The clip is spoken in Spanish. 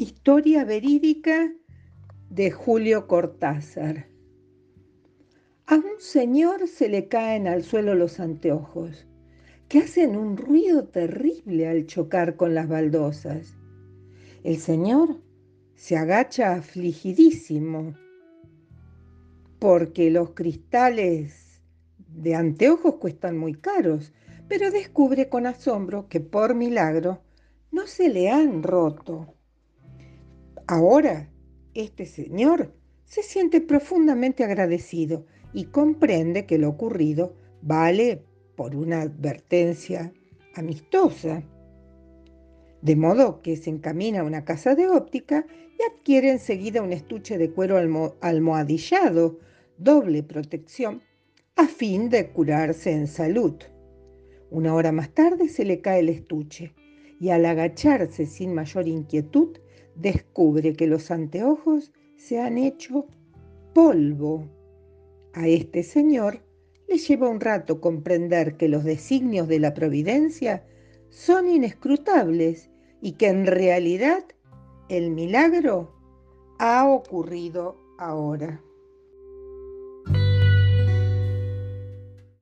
Historia verídica de Julio Cortázar. A un señor se le caen al suelo los anteojos, que hacen un ruido terrible al chocar con las baldosas. El señor se agacha afligidísimo, porque los cristales de anteojos cuestan muy caros, pero descubre con asombro que por milagro no se le han roto. Ahora, este señor se siente profundamente agradecido y comprende que lo ocurrido vale por una advertencia amistosa. De modo que se encamina a una casa de óptica y adquiere enseguida un estuche de cuero almohadillado, doble protección, a fin de curarse en salud. Una hora más tarde se le cae el estuche y al agacharse sin mayor inquietud, descubre que los anteojos se han hecho polvo. A este señor le lleva un rato comprender que los designios de la providencia son inescrutables y que en realidad el milagro ha ocurrido ahora.